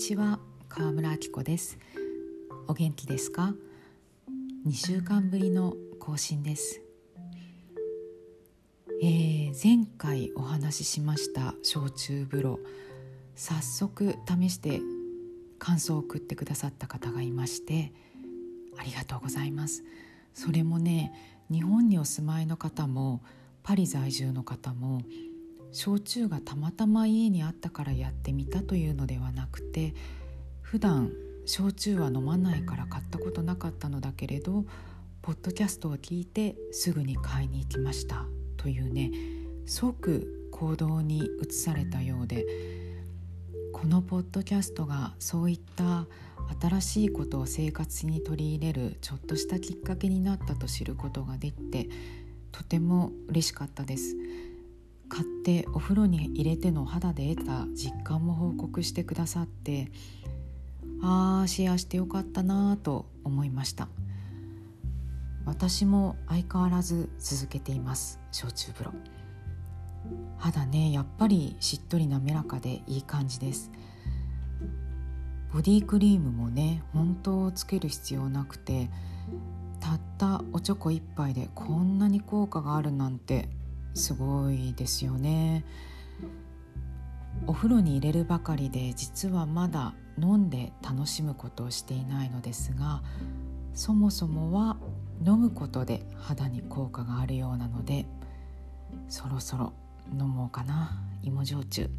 ちは川村明子です。お元気ですか？2週間ぶりの更新です。えー、前回お話ししました焼酎風呂。早速試して感想を送ってくださった方がいましてありがとうございます。それもね日本にお住まいの方もパリ在住の方も焼酎がたまたま家にあったからやってみたというのではなくて普段焼酎は飲まないから買ったことなかったのだけれどポッドキャストを聞いてすぐに買いに行きましたというね即行動に移されたようでこのポッドキャストがそういった新しいことを生活に取り入れるちょっとしたきっかけになったと知ることができてとても嬉しかったです。買ってお風呂に入れての肌で得た実感も報告してくださってああシェアしてよかったなぁと思いました。私も相変わらず続けています焼酎風呂。肌ねやっぱりしっとり滑らかでいい感じです。ボディクリームもね本当つける必要なくてたったおちょこ1杯でこんなに効果があるなんてすごいですよね。お風呂に入れるばかりで実はまだ飲んで楽しむことをしていないのですがそもそもは飲むことで肌に効果があるようなのでそろそろ飲もうかな。芋焼酎。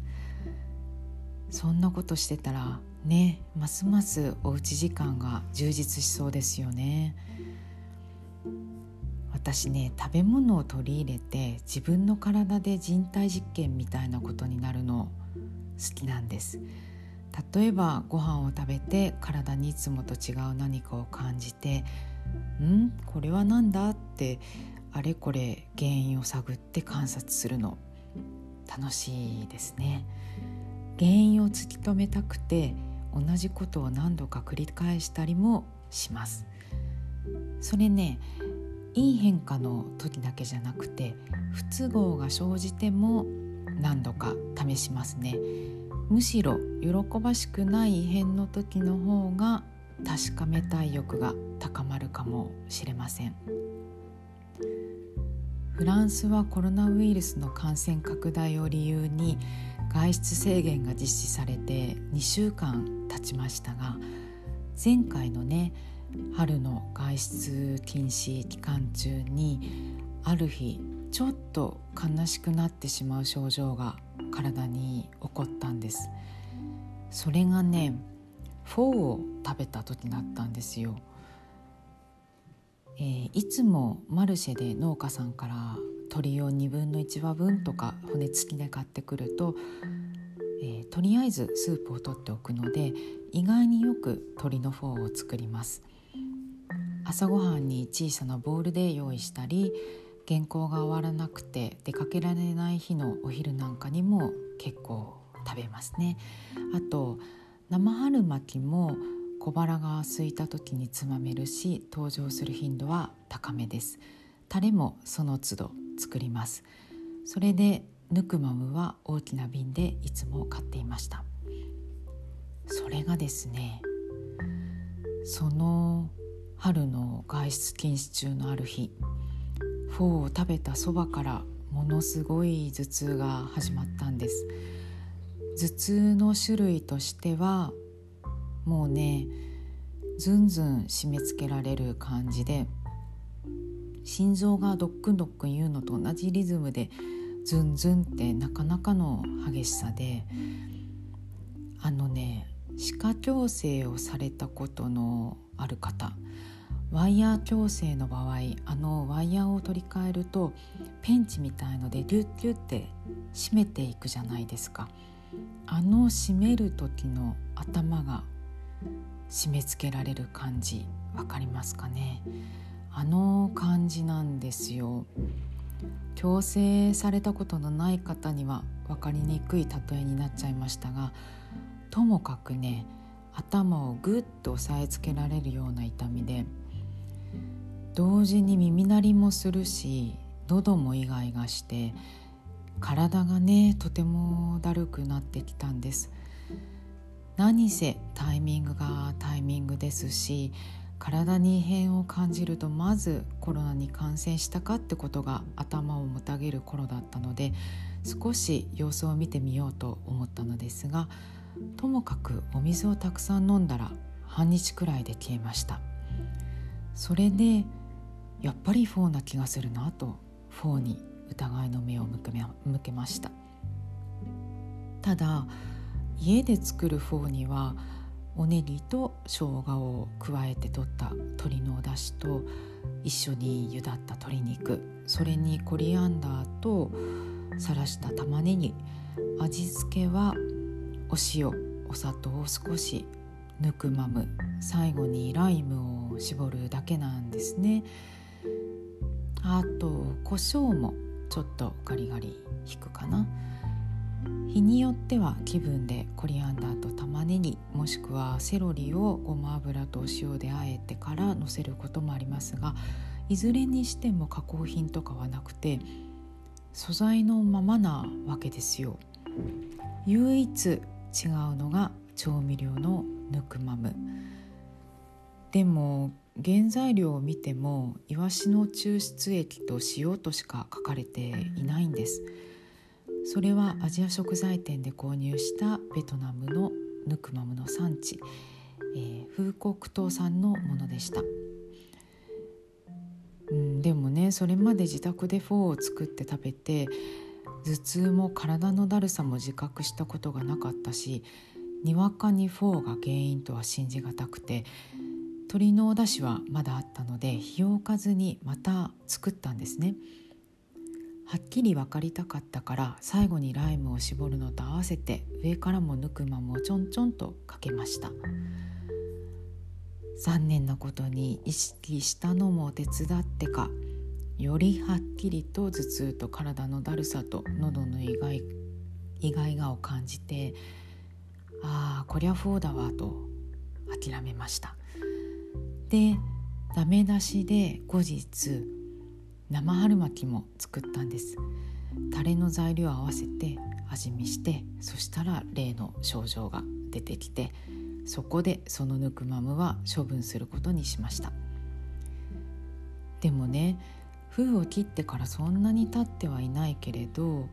そんなことしてたらねますますおうち時間が充実しそうですよね。私ね食べ物を取り入れて自分の体で人体実験みたいなことになるの好きなんです。例えばご飯を食べて体にいつもと違う何かを感じて「ん？これは何だ?」ってあれこれ原因を探って観察するの。楽しいですね。原因を突き止めたくて同じことを何度か繰り返したりもします。それねいい変化の時だけじゃなくて不都合が生じても何度か試しますね。むしろ喜ばしくない異変の時の方が確かめたい欲が高まるかもしれません。フランスはコロナウイルスの感染拡大を理由に外出制限が実施されて2週間経ちましたが前回のね春の外出禁止期間中にある日ちょっと悲しくなってしまう症状が体に起こったんです。それがねフォーを食べた時だったんですよ、えー、いつもマルシェで農家さんから鶏を2分の1羽分とか骨付きで買ってくると、えー、とりあえずスープを取っておくので意外によく鶏のフォーを作ります。朝ごはんに小さなボウルで用意したり原稿が終わらなくて出かけられない日のお昼なんかにも結構食べますね。あと生春巻きも小腹が空いた時につまめるし登場する頻度は高めです。タレもその都度作ります。それでヌクマムは大きな瓶でいつも買っていました。それがですねその春の外出禁止中のある日フォーを食べたそばからものすごい頭痛が始まったんです。頭痛の種類としてはもうねずんずん締め付けられる感じで心臓がドックンドックン言うのと同じリズムでズンズンってなかなかの激しさであのね歯科矯正をされたことのある方。ワイヤー矯正の場合あのワイヤーを取り替えるとペンチみたいのでギュッギュッて締めていくじゃないですか。あの締める時の頭が締め付けられる感じわかりますかね？あの感じなんですよ。矯正されたことのない方には分かりにくい例えになっちゃいましたがともかくね頭をグッと押さえつけられるような痛みで同時に耳鳴りもするし喉もイガイガして体がねとてもだるくなってきたんです。何せタイミングがタイミングですし体に異変を感じるとまずコロナに感染したかってことが頭をもたげる頃だったので少し様子を見てみようと思ったのですがともかくお水をたくさん飲んだら半日くらいで消えました。それでやっぱりフォーな気がするなとフォーに疑いの目を向けました。ただ家で作るフォーにはおねぎと生姜を加えて取った鶏のお出汁と一緒に茹だった鶏肉それにコリアンダーとさらした玉ねぎ味付けはお塩お砂糖を少しぬくまむ最後にライムを絞るだけなんですね。あと胡椒もちょっとガリガリ引くかな。日によっては気分でコリアンダーと玉ねぎもしくはセロリをごま油とお塩であえてからのせることもありますがいずれにしても加工品とかはなくて素材のままなわけですよ。唯一違うのが調味料のヌクマムでも原材料を見てもイワシの抽出液と塩としか書かれていないんです。それはアジア食材店で購入したベトナムのヌクマムの産地、えー、風国島産のものでした、うん、でもねそれまで自宅でフォーを作って食べて頭痛も体のだるさも自覚したことがなかったしにわかにフォーが原因とは信じがたくて鶏のお出汁はまだあったので日を置かずにまた作ったんですね。はっきり分かりたかったから最後にライムを絞るのと合わせて上からもぬくまもちょんちょんとかけました残念なことに意識したのも手伝ってかよりはっきりと頭痛と体のだるさと喉の意外意外がを感じてああこりゃフォーだわと諦めました。でダメ出しで後日生春巻きも作ったんです。タレの材料を合わせて味見してそしたら例の症状が出てきてそこでそのぬくまむは処分することにしました。でもね封を切ってからそんなに経ってはいないけれど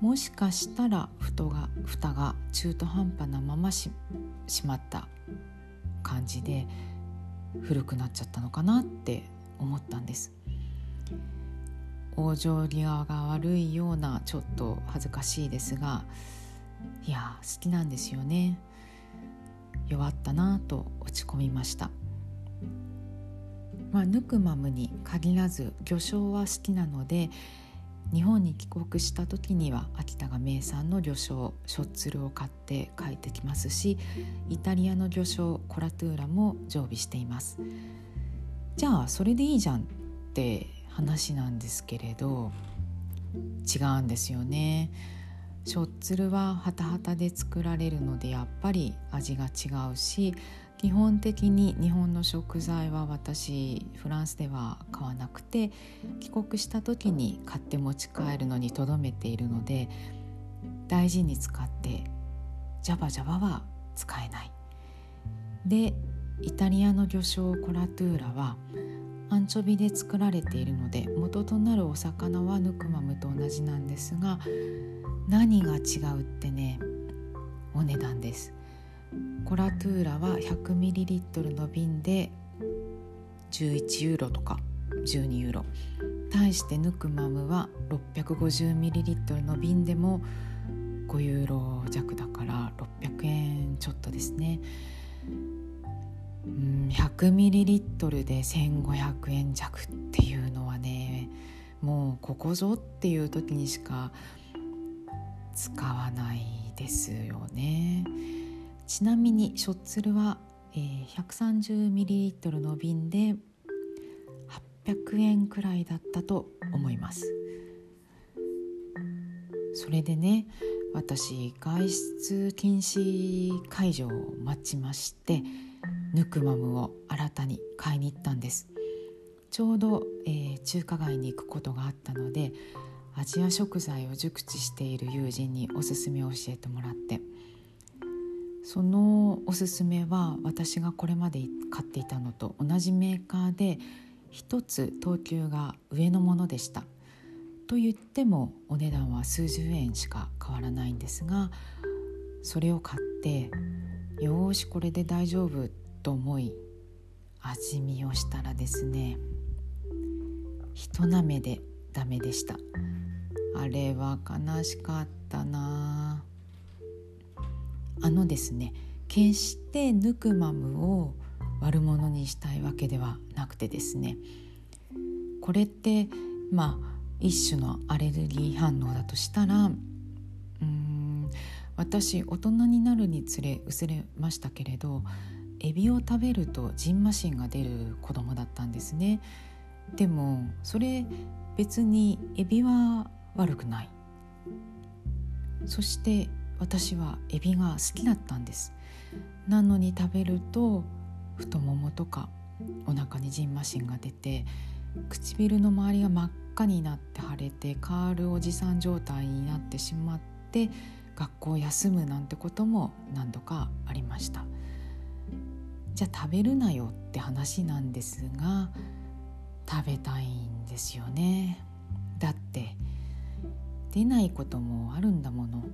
もしかしたら蓋が蓋が中途半端なままししまった感じで古くなっちゃったのかなって思ったんです。往生際が悪いようなちょっと恥ずかしいですがいや好きなんですよね。弱ったなと落ち込みました。まあヌクマムに限らず魚醤は好きなので日本に帰国した時には秋田が名産の魚醤ショッツルを買って帰ってきますしイタリアの魚醤コラトゥーラも常備していますじゃあそれでいいじゃんって話なんですけれど違うんですよね。しょっつるはハタハタで作られるのでやっぱり味が違うし基本的に日本の食材は私フランスでは買わなくて帰国した時に買って持ち帰るのにとどめているので大事に使ってジャバジャバは使えない。でイタリアの魚醤コラトゥーラはアンチョビで作られているので元となるお魚はヌクマムと同じなんですが何が違うってねお値段ですコラトゥーラは 100ml の瓶で11ユーロとか12ユーロ。対してヌクマムは 650ml の瓶でも5ユーロ弱だから600円ちょっとですね。100ml で1500円弱っていうのはねもうここぞっていう時にしか使わないですよね。ちなみにショッツルは、えー、130ml の瓶で800円くらいだったと思います。それでね私外出禁止解除を待ちましてヌクマムを新たに買いに行ったんです。ちょうど、えー、中華街に行くことがあったのでアジア食材を熟知している友人におすすめを教えてもらってそのおすすめは私がこれまで買っていたのと同じメーカーで一つ等級が上のものでした。と言ってもお値段は数十円しか変わらないんですがそれを買ってよーしこれで大丈夫と思い味見をしたらですね人なめでダメでした。あれは悲しかったなああのですね決してヌクマムを悪者にしたいわけではなくてですねこれってまあ一種のアレルギー反応だとしたらうん私大人になるにつれ薄れましたけれどエビを食べるとジンマシンが出る子供だったんですね。でもそれ別にエビは悪くない。そして私はエビが好きだったんです。なのに食べると太ももとかお腹にジンマシンが出て唇の周りが真っ赤になって腫れてカールおじさん状態になってしまって学校休むなんてことも何度かありました。じゃあ食べるなよって話なんですが食べたいんですよね。だって出ないこともあるんだもの。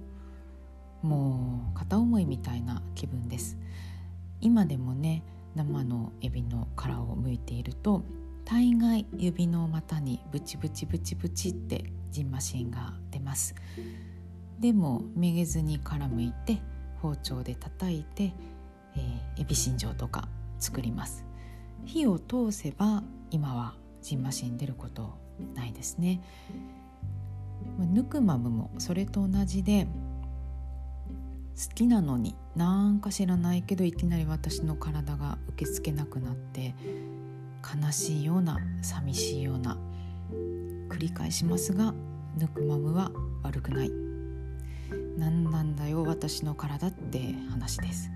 もう片思いみたいな気分です。今でもね生のエビの殻を剥いていると大概指の股にブチブチブチブチってジンマシンが出ます。でもめげずに殻むいて包丁で叩いて、えー、エビ心状とか作ります。火を通せば今はジンマシン出ることないですね。ヌクマムもそれと同じで好きなのになんか知らないけどいきなり私の体が受け付けなくなって悲しいような寂しいような繰り返しますがぬくまむは悪くない。何なんだよ私の体って話です。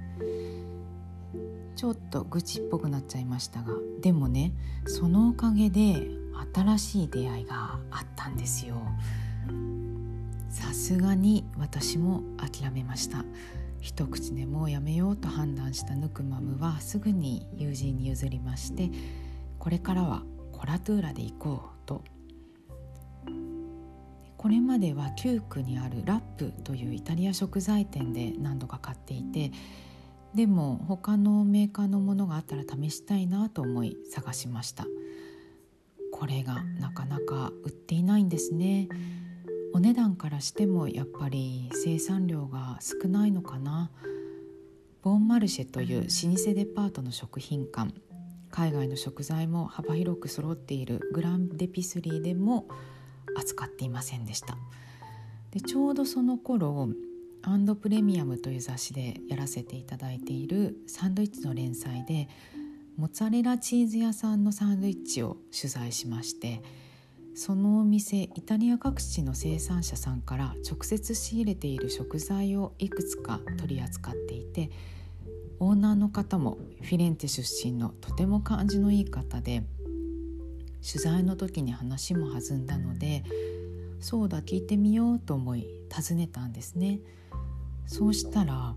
ちょっと愚痴っぽくなっちゃいましたがでもねそのおかげで新しい出会いがあったんですよ。さすがに私も諦めました。一口でもうやめようと判断したヌクマムはすぐに友人に譲りましてこれからはコラトゥーラで行こうと。これまでは旧区にあるラップというイタリア食材店で何度か買っていてでも他のメーカーのものがあったら試したいなと思い探しました。これがなかなか売っていないんですね。お値段からしてもやっぱり生産量が少ないのかな。ボンマルシェという老舗デパートの食品館。海外の食材も幅広く揃っている。グランデピスリーでも扱っていませんでした。でちょうどその頃アンドプレミアムという雑誌でやらせていただいているサンドイッチの連載でモッツァレラチーズ屋さんのサンドイッチを取材しましてそのお店イタリア各地の生産者さんから直接仕入れている食材をいくつか取り扱っていてオーナーの方もフィレンテ出身のとても感じのいい方で取材の時に話も弾んだのでそうだ聞いてみようと思い訪ねたんですね。そうしたら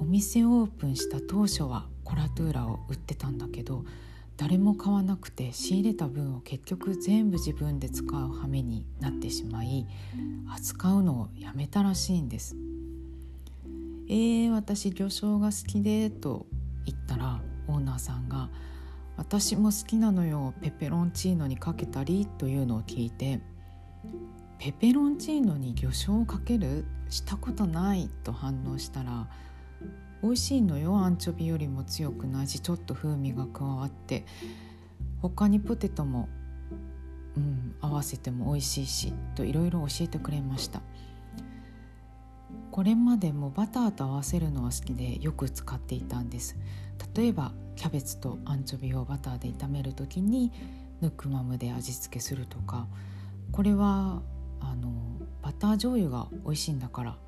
お店オープンした当初はコラトゥーラを売ってたんだけど誰も買わなくて仕入れた分を結局全部自分で使う羽目になってしまい扱うのをやめたらしいんです。えー、私魚醤が好きで」と言ったらオーナーさんが「私も好きなのよペペロンチーノにかけたり」というのを聞いて「ペペロンチーノに魚醤をかける？したことない」と反応したら「美味しいのよ。アンチョビよりも強くないしちょっと風味が加わって。他にポテトも、うん、合わせても美味しいし」といろいろ教えてくれました。これまでもバターと合わせるのは好きでよく使っていたんです。例えばキャベツとアンチョビをバターで炒める時にヌクマムで味付けするとか。これはあのバター醤油が美味しいんだから。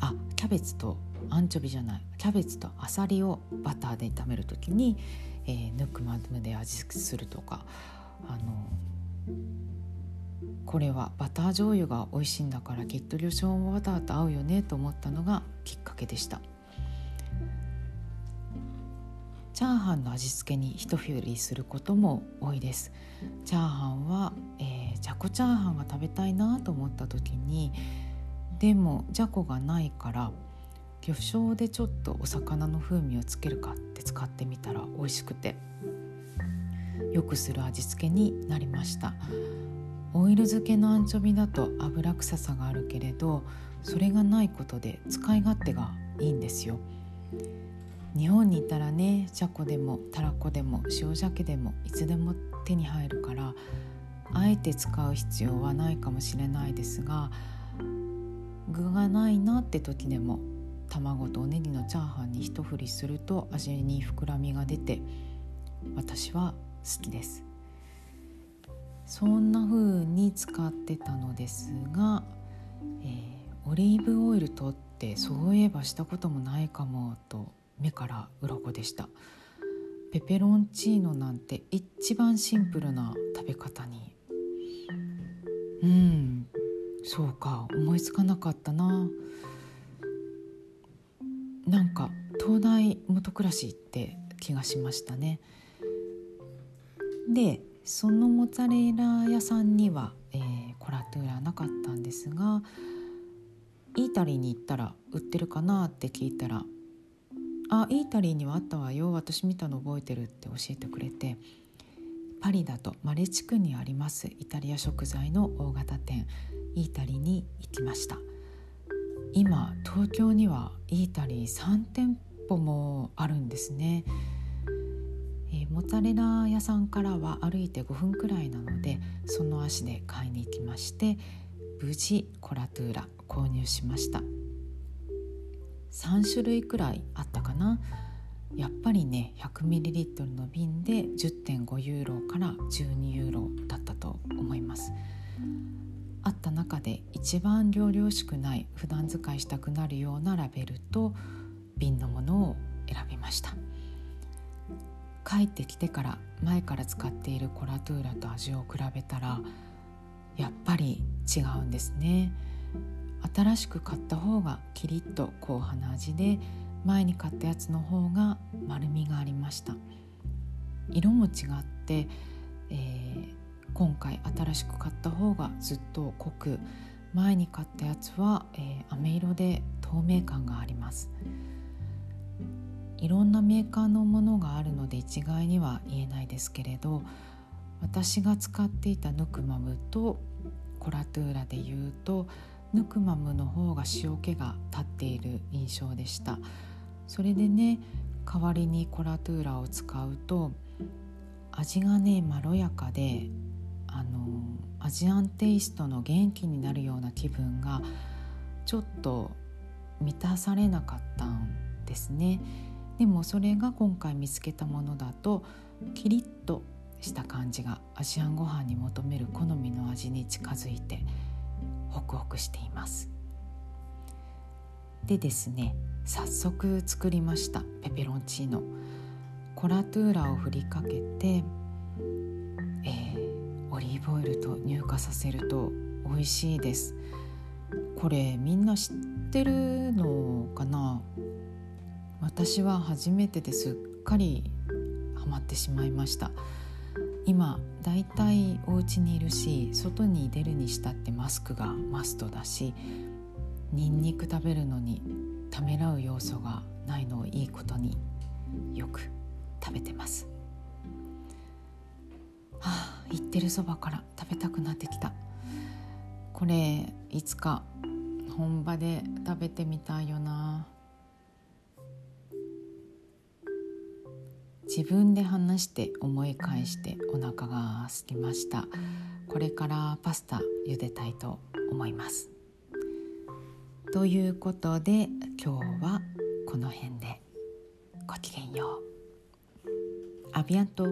あキャベツとアンチョビじゃない。キャベツとアサリをバターで炒める時に、えー、ヌクマムで味付けするとか。あのこれはバター醤油が美味しいんだからきっと魚醤もバターと合うよねと思ったのがきっかけでした。チャーハンの味付けに一振りすることも多いです。チャーハンは、えー、じゃこチャーハンが食べたいなと思った時にでもじゃこがないから魚醤でちょっとお魚の風味をつけるかって使ってみたら美味しくてよくする味付けになりました。オイル漬けのアンチョビだと油臭さがあるけれどそれがないことで使い勝手がいいんですよ。日本にいたらねじゃこでもたらこでも塩鮭でもいつでも手に入るからあえて使う必要はないかもしれないですが具がないなって時でも卵とおねぎのチャーハンに一振りすると味に膨らみが出て私は好きです。そんな風に使ってたのですが、えー、オリーブオイルとってそういえばしたこともないかもと目から鱗でした。ペペロンチーノなんて一番シンプルな食べ方に。うんそうか思いつかなかったな。なんか東大元暮らしって気がしましたね。でそのモッツァレラ屋さんには、えー、コラトゥーラなかったんですがイータリーに行ったら売ってるかなって聞いたらあイータリーにはあったわよ私見たの覚えてるって教えてくれてパリだとマレ地区にありますイタリア食材の大型店イータリーに行きました。今東京にはイータリー3店舗もあるんですね、えー、モッツァレラ屋さんからは歩いて5分くらいなのでその足で買いに行きまして無事コラトゥーラ購入しました。3種類くらいあったかな。やっぱりね 100ml の瓶で10.5ユーロから12ユーロだったと思います。あった中で一番量々しくない普段使いしたくなるようなラベルと瓶のものを選びました。帰ってきてから前から使っているコラトゥーラと味を比べたらやっぱり違うんですね。新しく買った方がキリッと硬派な味で前に買ったやつの方が丸みがありました。色も違って、えー、今回新しく買った方がずっと濃く前に買ったやつは、えー、飴色で透明感があります。いろんなメーカーのものがあるので一概には言えないですけれど私が使っていたヌクマムとコラトゥーラでいうとヌクマムの方が塩気が立っている印象でした。それでね代わりにコラトゥーラを使うと味がねまろやかであのアジアンテイストの元気になるような気分がちょっと満たされなかったんですね。でもそれが今回見つけたものだとキリッとした感じがアジアンご飯に求める好みの味に近づいてホクホクしています。でですね早速作りましたペペロンチーノ。コラトゥーラを振りかけて、リーブオイルと乳化させると美味しいです。これみんな知ってるのかな？私は初めてですっかりハマってしまいました。今だいたいお家にいるし外に出るにしたってマスクがマストだしニンニク食べるのにためらう要素がないのをいいことによく食べてます。はあ言ってるそばから食べたくなってきた。これいつか本場で食べてみたいよな。自分で話して思い返してお腹が空きました。これからパスタ茹でたいと思います。ということで今日はこの辺で。ごきげんよう。アビアント。